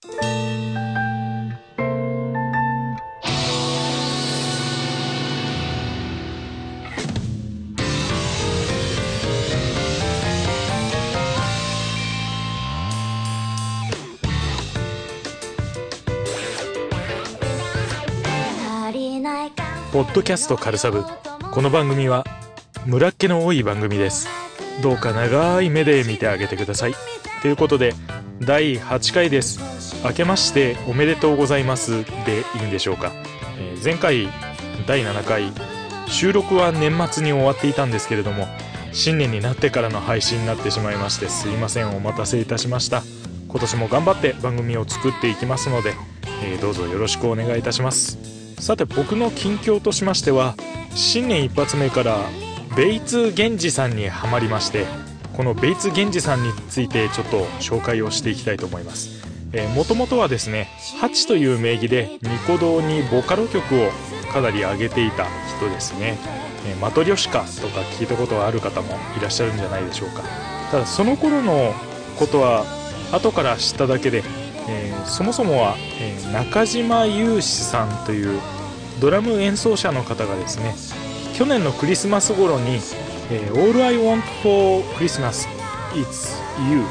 ポッドキャストカルサブ。この番組は村っ気の多い番組です。どうか長い目で見てあげてください。ということで第8回です。明けましておめでとうございますでいいんでしょうか、えー前回第7回収録は年末に終わっていたんですけれども新年になってからの配信になってしまいましてすいませんお待たせいたしました。今年も頑張って番組を作っていきますので、えーどうぞよろしくお願いいたします。さて僕の近況としましては新年一発目からベイツ源氏さんにはまりましてこのベイツ源氏さんについてちょっと紹介をしていきたいと思います。もともとはですねハチという名義でニコ動にボカロ曲をかなり上げていた人ですね。えーマトリョシカとか聞いたことがある方もいらっしゃるんじゃないでしょうか。ただその頃のことは後から知っただけで、えーそもそもは、えー中島雄志さんというドラム演奏者の方がですね去年のクリスマス頃に「えー All I Want for Christmas is You」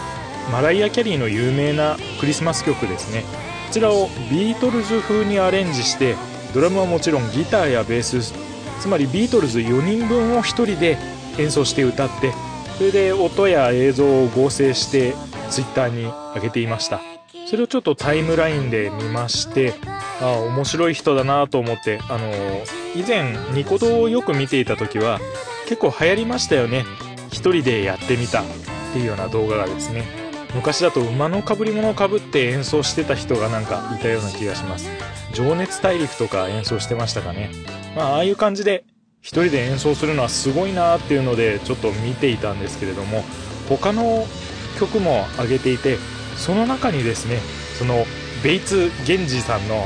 マライア・キャリーの有名なクリスマス曲ですね。こちらをビートルズ風にアレンジしてドラムはもちろんギターやベースつまりビートルズ4人分を1人で演奏して歌ってそれで音や映像を合成してツイッターに上げていました。それをちょっとタイムラインで見ましてああ面白い人だなと思ってあの以前ニコ動をよく見ていた時は結構流行りましたよね。一人でやってみたっていうような動画がですね。昔だと馬のかぶり物をかぶって演奏してた人がなんかいたような気がします。情熱大陸とか演奏してましたかね。まあああいう感じで一人で演奏するのはすごいなっていうのでちょっと見ていたんですけれども他の曲も上げていてその中にですねそのベイツ・ゲンジさんの、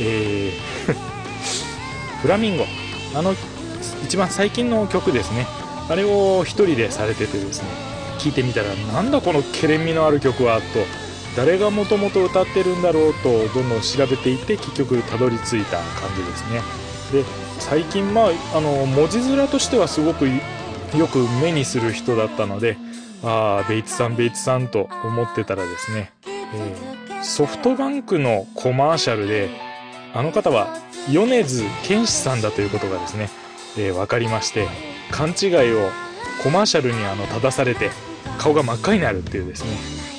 えー フラミンゴ。あの一番最近の曲ですね。あれを一人でされててですね。聞いてみたらなんだこのケレン味のある曲はと。誰がもともと歌ってるんだろうとどんどん調べていって結局たどり着いた感じですね。で最近まああの文字面としてはすごくよく目にする人だったのでああベイツさんベイツさんと思ってたらですね、えーソフトバンクのコマーシャルであの方は米津玄師さんだということがですね、えー分かりまして勘違いをコマーシャルにあの正されて顔が真っ赤になるっていうですね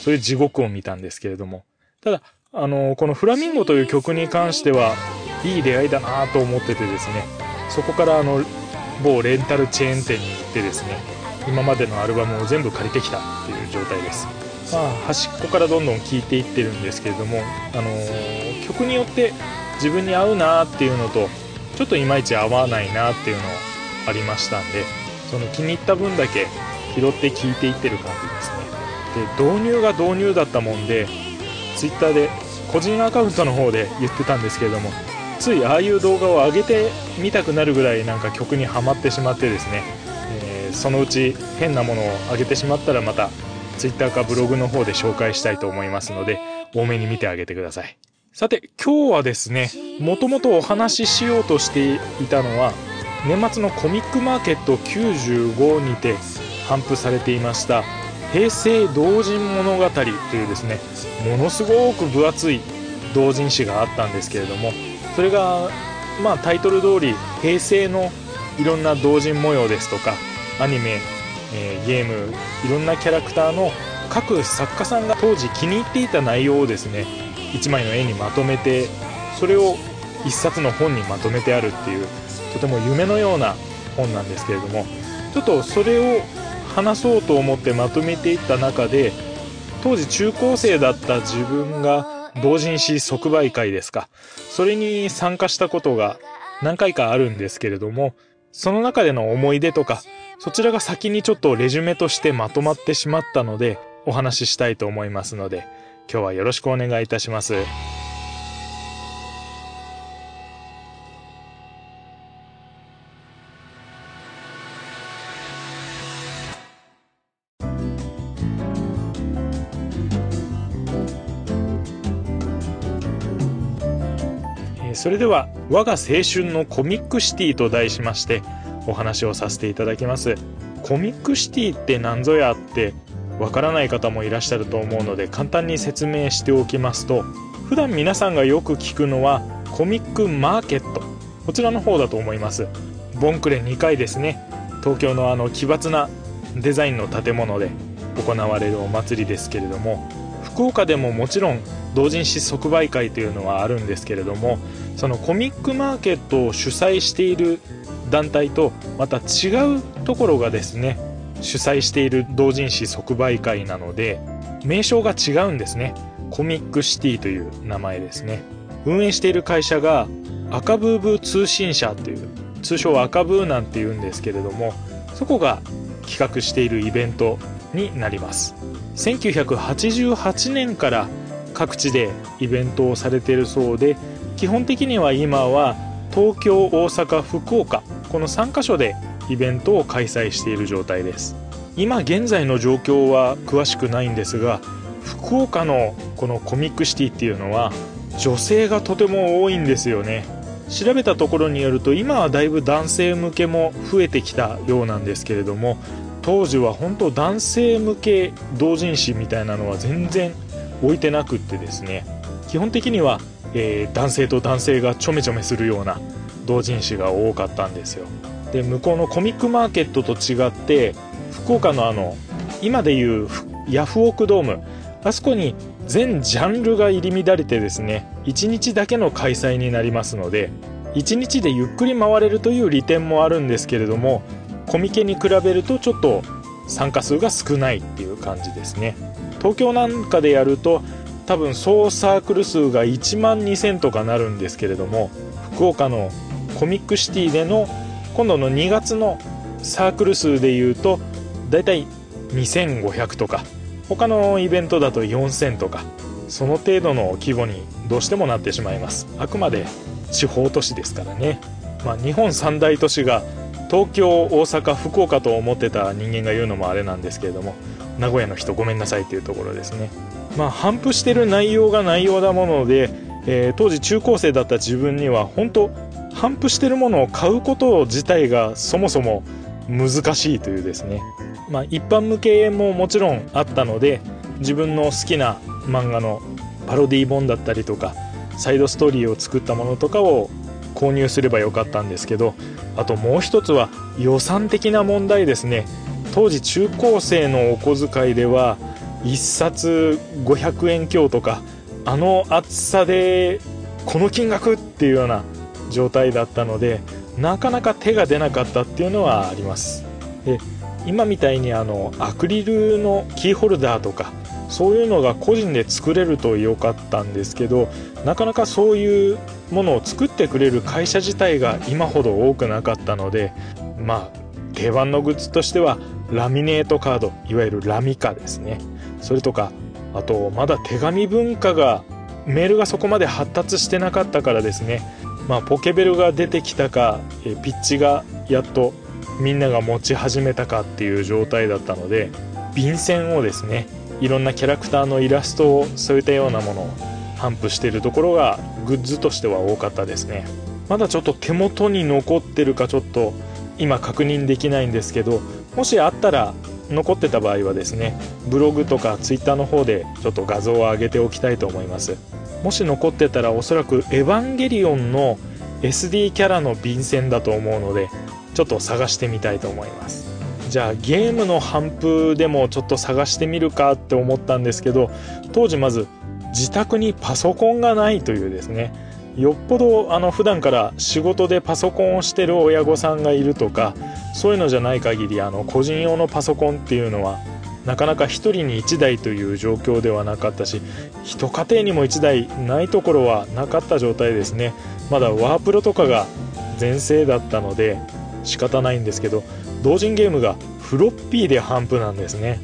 そういう地獄を見たんですけれども。ただあのこの「フラミンゴ」という曲に関してはいい出会いだなと思っててですねそこからあの某レンタルチェーン店に行ってですね今までのアルバムを全部借りてきたっていう状態です。まあ端っこからどんどん聴いていってるんですけれども、あのー曲によって自分に合うなっていうのとちょっといまいち合わないなっていうのありましたんでその気に入った分だけ拾って聴いていってる感じですね。で導入が導入だったもんで Twitter で個人アカウントの方で言ってたんですけれどもついああいう動画を上げてみたくなるぐらいなんか曲にはまってしまってですね、えーそのうち変なものを上げてしまったらまた Twitter かブログの方で紹介したいと思いますので多めに見てあげてください。さて今日はですねもともとお話ししようとしていたのは年末のコミックマーケット95にて頒布されていました。平成同人物語というですねものすごく分厚い同人誌があったんですけれどもそれがまあタイトル通り平成のいろんな同人模様ですとかアニメ、えーゲームいろんなキャラクターの各作家さんが当時気に入っていた内容をですね1枚の絵にまとめてそれを1冊の本にまとめてあるっていうとても夢のような本なんですけれどもちょっとそれを話そうと思ってまとめていった中で当時中高生だった自分が同人誌即売会ですかそれに参加したことが何回かあるんですけれどもその中での思い出とかそちらが先にちょっとレジュメとしてまとまってしまったのでお話ししたいと思いますので今日はよろしくお願いいたします。それでは我が青春のコミックシティと題しましてお話をさせていただきます。コミックシティって何ぞやってわからない方もいらっしゃると思うので簡単に説明しておきますと普段皆さんがよく聞くのはコミックマーケット。こちらの方だと思います。ボンクレ2回ですね。東京のあの奇抜なデザインの建物で行われるお祭りですけれども福岡でももちろん同人誌即売会というのはあるんですけれどもそのコミックマーケットを主催している団体とまた違うところがですね主催している同人誌即売会なので名称が違うんですね。コミックシティという名前ですね。運営している会社が赤ブーブー通信社という通称赤ブーなんて言うんですけれどもそこが企画しているイベントになります。1988年から各地でイベントをされているそうで基本的には今は東京大阪福岡この3カ所でイベントを開催している状態です。今現在の状況は詳しくないんですが福岡のこのコミックシティっていうのは女性がとても多いんですよね。調べたところによると今はだいぶ男性向けも増えてきたようなんですけれども当時は本当男性向け同人誌みたいなのは全然置いてなくってですね。基本的には、えー、男性と男性がちょめちょめするような同人誌が多かったんですよ。で向こうのコミックマーケットと違って福岡のあの今でいうヤフオクドーム。あそこに全ジャンルが入り乱れてですね1日だけの開催になりますので1日でゆっくり回れるという利点もあるんですけれどもコミケに比べるとちょっと参加数が少ないっていう感じですね。東京なんかでやると多分総サークル数が1万2000とかなるんですけれども福岡のコミックシティでの今度の2月のサークル数でいうとだいたい2500とか他のイベントだと4000とかその程度の規模にどうしてもなってしまいます。あくまで地方都市ですからね、まあ、日本三大都市が東京大阪福岡と思ってた人間が言うのもあれなんですけれども名古屋の人ごめんなさいっていうところですね。まあ反布してる内容が内容だもので、えー、当時中高生だった自分には本当反布してるものを買うこと自体がそもそも難しいというですね。まあ一般向けももちろんあったので自分の好きな漫画のパロディ本だったりとかサイドストーリーを作ったものとかを購入すればよかったんですけどあともう一つは予算的な問題ですね。当時中高生のお小遣いでは1冊500円強とかあの厚さでこの金額っていうような状態だったのでなかなか手が出なかったっていうのはあります。で今みたいにあのアクリルのキーホルダーとかそういうのが個人で作れると良かったんですけどなかなかそういうものを作ってくれる会社自体が今ほど多くなかったのでまあ定番のグッズとしてはラミネートカードいわゆるラミカですね。それとかあとまだ手紙文化がメールがそこまで発達してなかったからですね。まあポケベルが出てきたかえピッチがやっとみんなが持ち始めたかっていう状態だったので便箋をですねいろんなキャラクターのイラストを添えたようなものを頒布しているところがグッズとしては多かったですね。まだちょっと手元に残ってるかちょっと今確認できないんですけどもしあったら残ってた場合はですねブログとかツイッターの方でちょっと画像を上げておきたいと思います。もし残ってたらおそらくエヴァンゲリオンの SD キャラの便箋だと思うのでちょっと探してみたいと思います。じゃあゲームの反布でもちょっと探してみるかって思ったんですけど当時まず自宅にパソコンがないというですねよっぽどあの普段から仕事でパソコンをしてる親御さんがいるとかそういうのじゃない限りあの個人用のパソコンっていうのはなかなか1人に1台という状況ではなかったし一家庭にも1台ないところはなかった状態ですね。まだワープロとかが全盛だったので仕方ないんですけど同人ゲームがフロッピーで反布なんですね。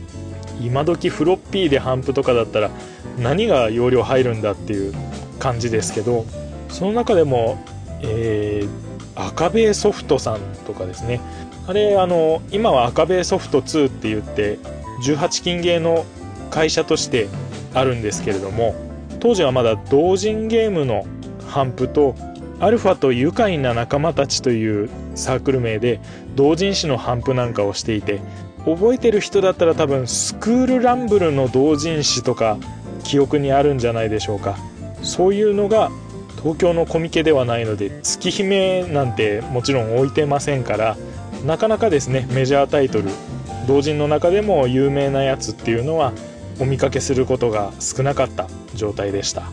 今時フロッピーで反布とかだったら何が容量入るんだっていう感じですけどその中でも、えー、赤ベソフトさんとかですね。あれあの今は赤ベソフト2って言って18金ゲーの会社としてあるんですけれども当時はまだ同人ゲームの反布とアルファと愉快な仲間たちというサークル名で同人誌の頒布なんかをしていて覚えてる人だったら多分スクールランブルの同人誌とか記憶にあるんじゃないでしょうか。そういうのが東京のコミケではないので月姫なんてもちろん置いてませんからなかなかですねメジャータイトル同人の中でも有名なやつっていうのはお見かけすることが少なかった状態でした。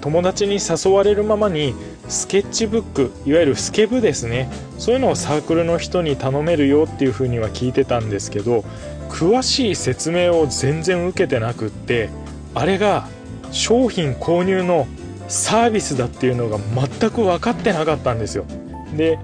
友達に誘われるままにスケッチブックいわゆるスケブですねそういうのをサークルの人に頼めるよっていうふうには聞いてたんですけど詳しい説明を全然受けてなくってあれが商品購入のサービスだっていうのが全く分かってなかったんですよ。で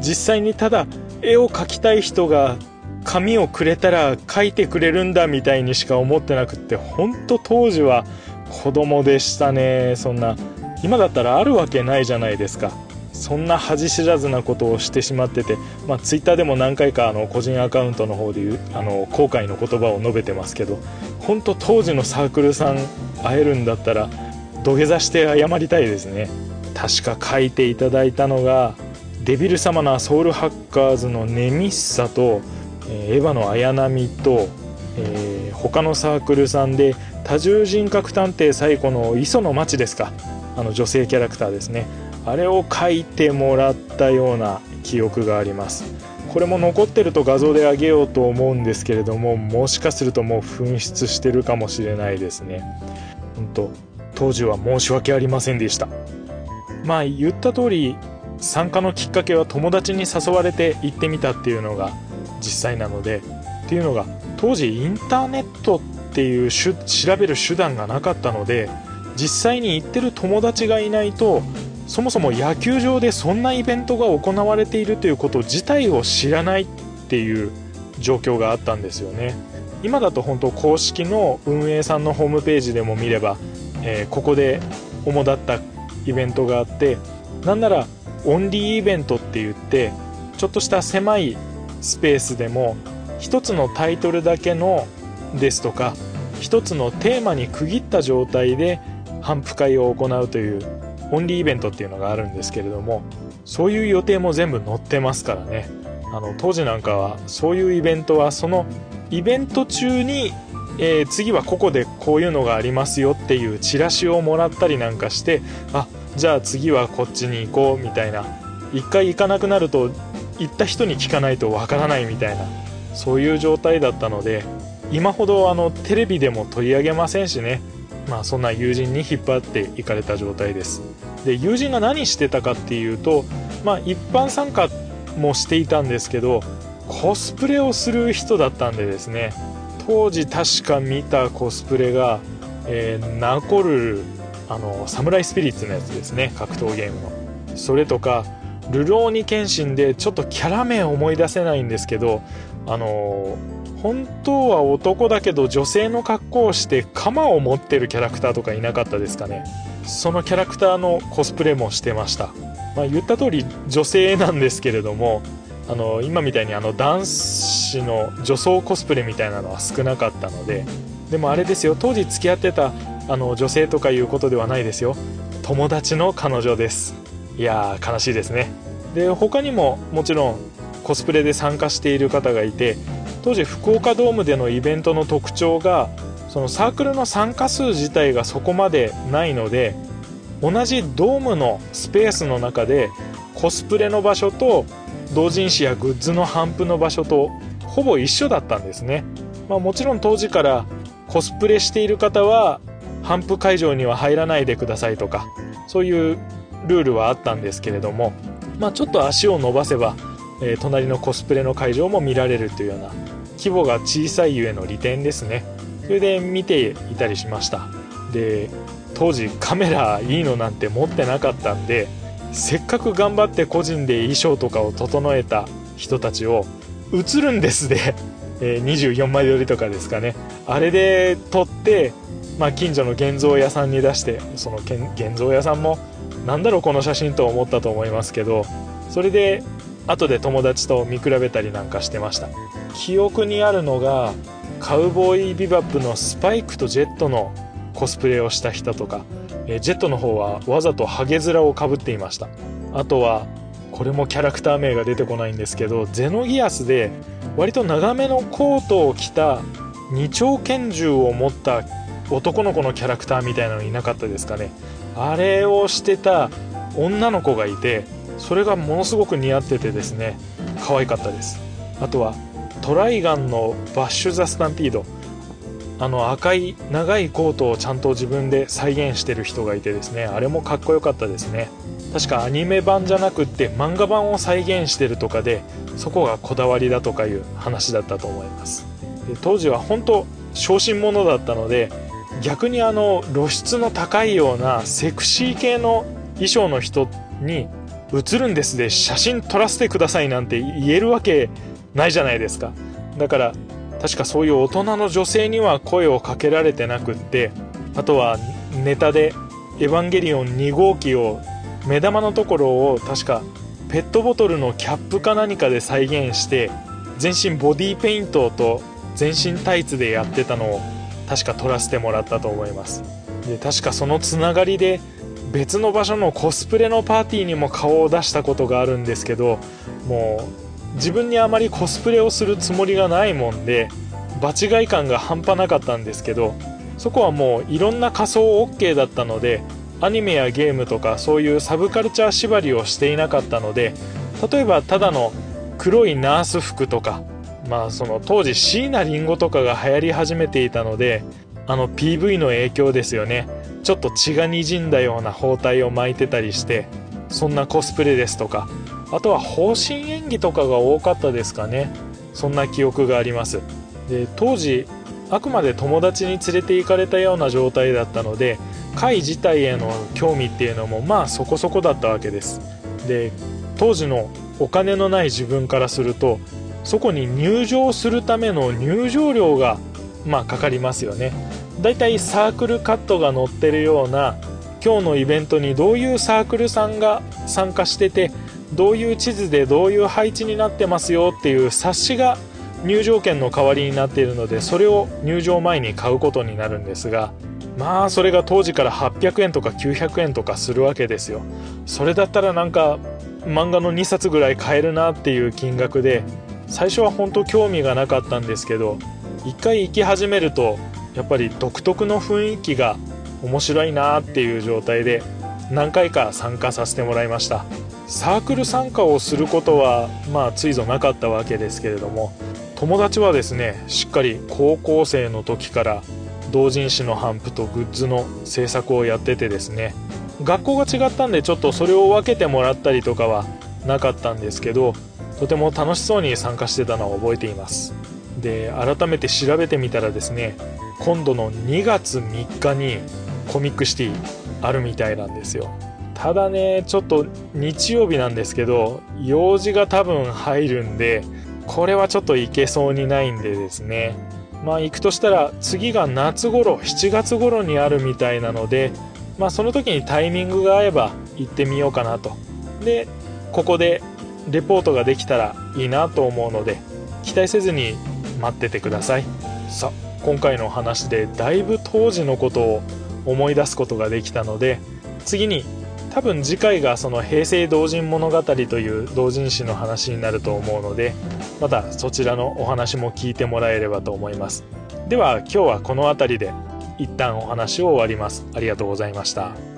実際にただ絵を描きたい人が紙をくれたら描いてくれるんだみたいにしか思ってなくって本当当時は子供でしたねそんな。今だったらあるわけないじゃないですか。そんな恥知らずなことをしてしまってて、まあ、ツイッターでも何回かあの個人アカウントの方で言うあの後悔の言葉を述べてますけど本当当時のサークルさん会えるんだったら土下座して謝りたいですね。確か書いていただいたのがデビル様のソウルハッカーズのネミッサと、えー、エヴァの綾波と、えー、他のサークルさんで多重人格探偵最古の磯の町ですか。あの女性キャラクターですね。あれを描いてもらったような記憶があります。これも残ってると画像であげようと思うんですけれどももしかするともう紛失してるかもしれないですね。本当当時は申し訳ありませんでした。まあ言った通り参加のきっかけは友達に誘われて行ってみたっていうのが実際なのでっていうのが当時インターネットっていう調べる手段がなかったので実際に行ってる友達がいないとそもそも野球場でそんなイベントが行われているということ自体を知らないっていう状況があったんですよね。今だと本当公式の運営さんのホームページでも見れば、えー、ここで主だったイベントがあってなんならオンリーイベントって言ってちょっとした狭いスペースでも一つのタイトルだけのですとか一つのテーマに区切った状態で頒布会を行うというオンリーイベントっていうのがあるんですけれどもそういう予定も全部載ってますからね。あの当時なんかはそういうイベントはそのイベント中に、えー、次はここでこういうのがありますよっていうチラシをもらったりなんかしてあじゃあ次はこっちに行こうみたいな。一回行かなくなると行った人に聞かないとわからないみたいな。そういう状態だったので今ほどあのテレビでも取り上げませんしね。まあそんな友人に引っ張っていかれた状態です。で友人が何してたかっていうとまあ一般参加もしていたんですけどコスプレをする人だったんでですね。当時確か見たコスプレが、えー、ナコルルあのサムライスピリッツのやつですね格闘ゲームの。それとかルローニケンシンでちょっとキャラ名思い出せないんですけどあの本当は男だけど女性の格好をして鎌を持ってるキャラクターとかいなかったですかね。そのキャラクターのコスプレもしてました、まあ、言った通り女性なんですけれどもあの今みたいにあの男子の女装コスプレみたいなのは少なかったのででもあれですよ当時付き合ってたあの女性とかいうことではないですよ。友達の彼女です。いやー悲しいですね。で他にももちろんコスプレで参加している方がいて当時福岡ドームでのイベントの特徴がそのサークルの参加数自体がそこまでないので同じドームのスペースの中でコスプレの場所と同人誌やグッズの頒布の場所とほぼ一緒だったんですね、まあ、もちろん当時からコスプレしている方は頒布会場には入らないでくださいとかそういうルールはあったんですけれども、まあ、ちょっと足を伸ばせば、えー、隣のコスプレの会場も見られるというような規模が小さいゆえの利点ですね。それで見ていたりしました。で当時カメラいいのなんて持ってなかったんでせっかく頑張って個人で衣装とかを整えた人たちを映るんですで、え、24枚撮りとかですかね。あれで撮って、まあ、近所の現像屋さんに出してその現像屋さんもなんだろうこの写真と思ったと思いますけどそれで後で友達と見比べたりなんかしてました。記憶にあるのがカウボーイビバップのスパイクとジェットのコスプレをした人とか、えジェットの方はわざとハゲ面をかぶっていました。あとはこれもキャラクター名が出てこないんですけどゼノギアスで割と長めのコートを着た二丁拳銃を持った男の子のキャラクターみたいなのいなかったですかね。あれをしてた女の子がいてそれがものすごく似合っててですね可愛かったです。あとはトライガンのバッシュ・ザ・スタンピード。あの赤い長いコートをちゃんと自分で再現してる人がいてですねあれもかっこよかったですね。確かアニメ版じゃなくって漫画版を再現してるとかでそこがこだわりだとかいう話だったと思います。で当時は本当小心者だったので逆にあの露出の高いようなセクシー系の衣装の人に映るんですで写真撮らせてくださいなんて言えるわけないじゃないですか。だから確かそういう大人の女性には声をかけられてなくってあとはネタで「エヴァンゲリオン2号機」を目玉のところを確かペットボトルのキャップか何かで再現して全身ボディペイントと全身タイツでやってたのを確か撮らせてもらったと思います。で確かそのつながりで別の場所のコスプレのパーティーにも顔を出したことがあるんですけどもう自分にあまりコスプレをするつもりがないもんで場違い感が半端なかったんですけどそこはもういろんな仮装 OK だったのでアニメやゲームとかそういうサブカルチャー縛りをしていなかったので例えばただの黒いナース服とかまあその当時椎名林檎とかが流行り始めていたのであの PV の影響ですよね。ちょっと血がにじんだような包帯を巻いてたりしてそんなコスプレですとかあとは方針演技とかが多かったですかね。そんな記憶があります。で当時あくまで友達に連れて行かれたような状態だったので会自体への興味っていうのもまあそこそこだったわけです。で当時のお金のない自分からするとそこに入場するための入場料がまあかかりますよね。だいたいサークルカットが載ってるような今日のイベントにどういうサークルさんが参加しててどういう地図でどういう配置になってますよっていう冊子が入場券の代わりになっているのでそれを入場前に買うことになるんですがまあそれが当時から800円とか900円とかするわけですよ。それだったらなんか漫画の2冊ぐらい買えるなっていう金額で最初は本当興味がなかったんですけど一回行き始めるとやっぱり独特の雰囲気が面白いなっていう状態で何回か参加させてもらいました。サークル参加をすることはまあついぞなかったわけですけれども友達はですねしっかり高校生の時から同人誌の頒布とグッズの制作をやっててですね学校が違ったんでちょっとそれを分けてもらったりとかはなかったんですけどとても楽しそうに参加してたのを覚えています。で改めて調べてみたらですね今度の2月3日にコミックシティあるみたいなんですよ。ただねちょっと日曜日なんですけど用事が多分入るんでこれはちょっといけそうにないんでですね。まあ行くとしたら次が夏頃7月頃にあるみたいなのでまあその時にタイミングが合えば行ってみようかなと。でここでレポートができたらいいなと思うので期待せずに待っててください。さあ今回の話でだいぶ当時のことを思い出すことができたので次に多分次回がその平成同人物語という同人誌の話になると思うのでまたそちらのお話も聞いてもらえればと思います。では今日はこの辺りで一旦お話を終わります。ありがとうございました。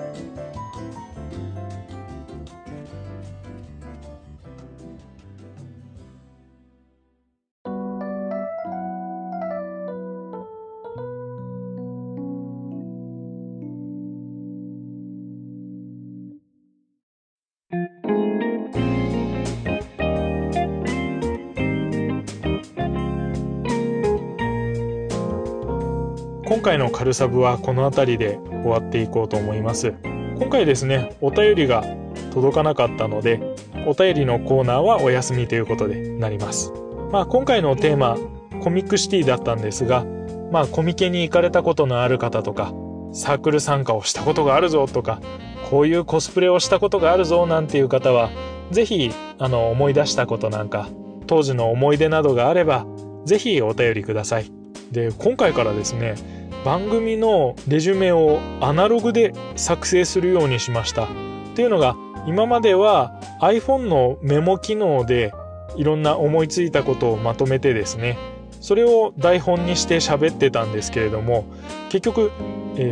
軽サブはこの辺りで終わっていこうと思います。今回ですねお便りが届かなかったのでお便りのコーナーはお休みということでなります。まあ今回のテーマコミックシティだったんですがまあコミケに行かれたことのある方とかサークル参加をしたことがあるぞとかこういうコスプレをしたことがあるぞなんていう方は是非あの思い出したことなんか当時の思い出などがあれば是非お便りください。で今回からですね番組のレジュメをアナログで作成するようにしました。っていうのが今までは iPhone のメモ機能でいろんな思いついたことをまとめてですねそれを台本にして喋ってたんですけれども結局、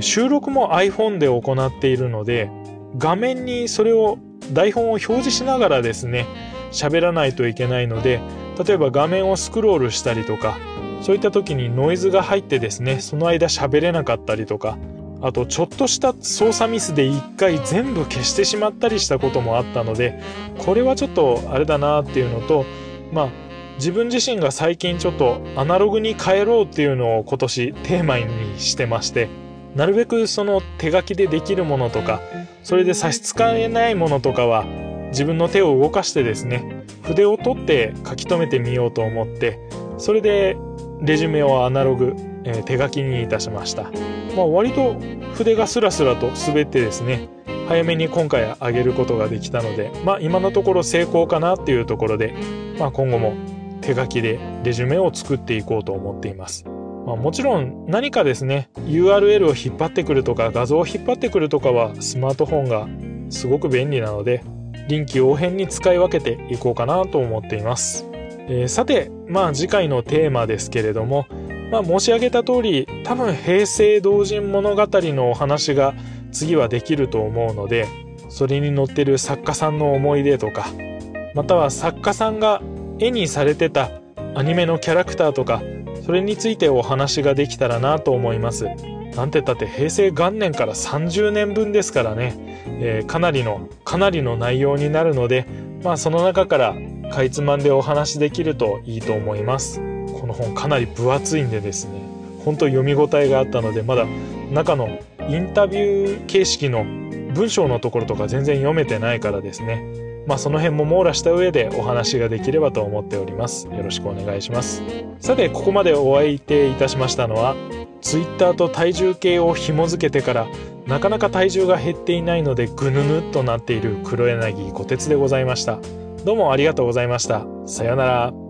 収録も iPhone で行っているので画面にそれを台本を表示しながらですね喋らないといけないので例えば画面をスクロールしたりとかそういった時にノイズが入ってですねその間喋れなかったりとかあとちょっとした操作ミスで一回全部消してしまったりしたこともあったのでこれはちょっとあれだなっていうのとまあ自分自身が最近ちょっとアナログに変えろうっていうのを今年テーマにしてましてなるべくその手書きでできるものとかそれで差し支えないものとかは自分の手を動かしてですね筆を取って書き留めてみようと思ってそれでレジュメをアナログ、えー、手書きにいたしました、まあ、割と筆がスラスラと滑ってですね早めに今回上げることができたのでまあ今のところ成功かなっていうところで、まあ、今後も手書きでレジュメを作っていこうと思っています。まあ、もちろん何かですね URL を引っ張ってくるとか画像を引っ張ってくるとかはスマートフォンがすごく便利なので臨機応変に使い分けていこうかなと思っています、えー、さてまあ次回のテーマですけれどもまあ申し上げた通り多分平成同人物語のお話が次はできると思うのでそれに載ってる作家さんの思い出とかまたは作家さんが絵にされてたアニメのキャラクターとかそれについてお話ができたらなと思います。なんてったって平成元年から30年分ですからね、えー、かなりのかなりの内容になるのでまあその中からかいつまんでお話できるといいと思いますこの本かなり分厚いんでですね本当読み応えがあったのでまだ中のインタビュー形式の文章のところとか全然読めてないからですねまあ、その辺も網羅した上でお話ができればと思っております。よろしくお願いします。さて、ここまでお相手いたしましたのは、Twitter と体重計を紐付けてから、なかなか体重が減っていないのでぐぬぬっとなっている黒柳小鉄でございました。どうもありがとうございました。さようなら。